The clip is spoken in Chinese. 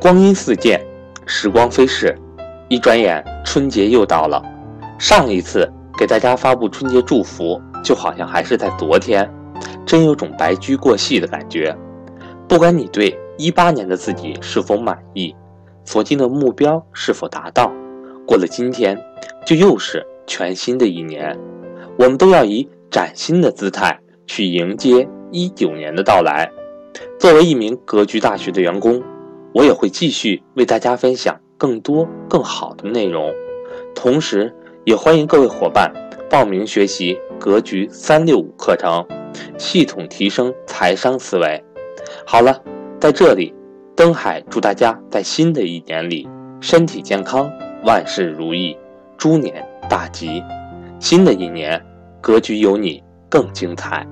光阴似箭，时光飞逝，一转眼春节又到了。上一次给大家发布春节祝福，就好像还是在昨天，真有种白驹过隙的感觉。不管你对一八年的自己是否满意，所定的目标是否达到，过了今天，就又是全新的一年。我们都要以崭新的姿态去迎接一九年的到来。作为一名格局大学的员工，我也会继续为大家分享更多更好的内容，同时也欢迎各位伙伴报名学习格局三六五课程，系统提升财商思维。好了，在这里，登海祝大家在新的一年里身体健康，万事如意，猪年大吉。新的一年，格局有你更精彩。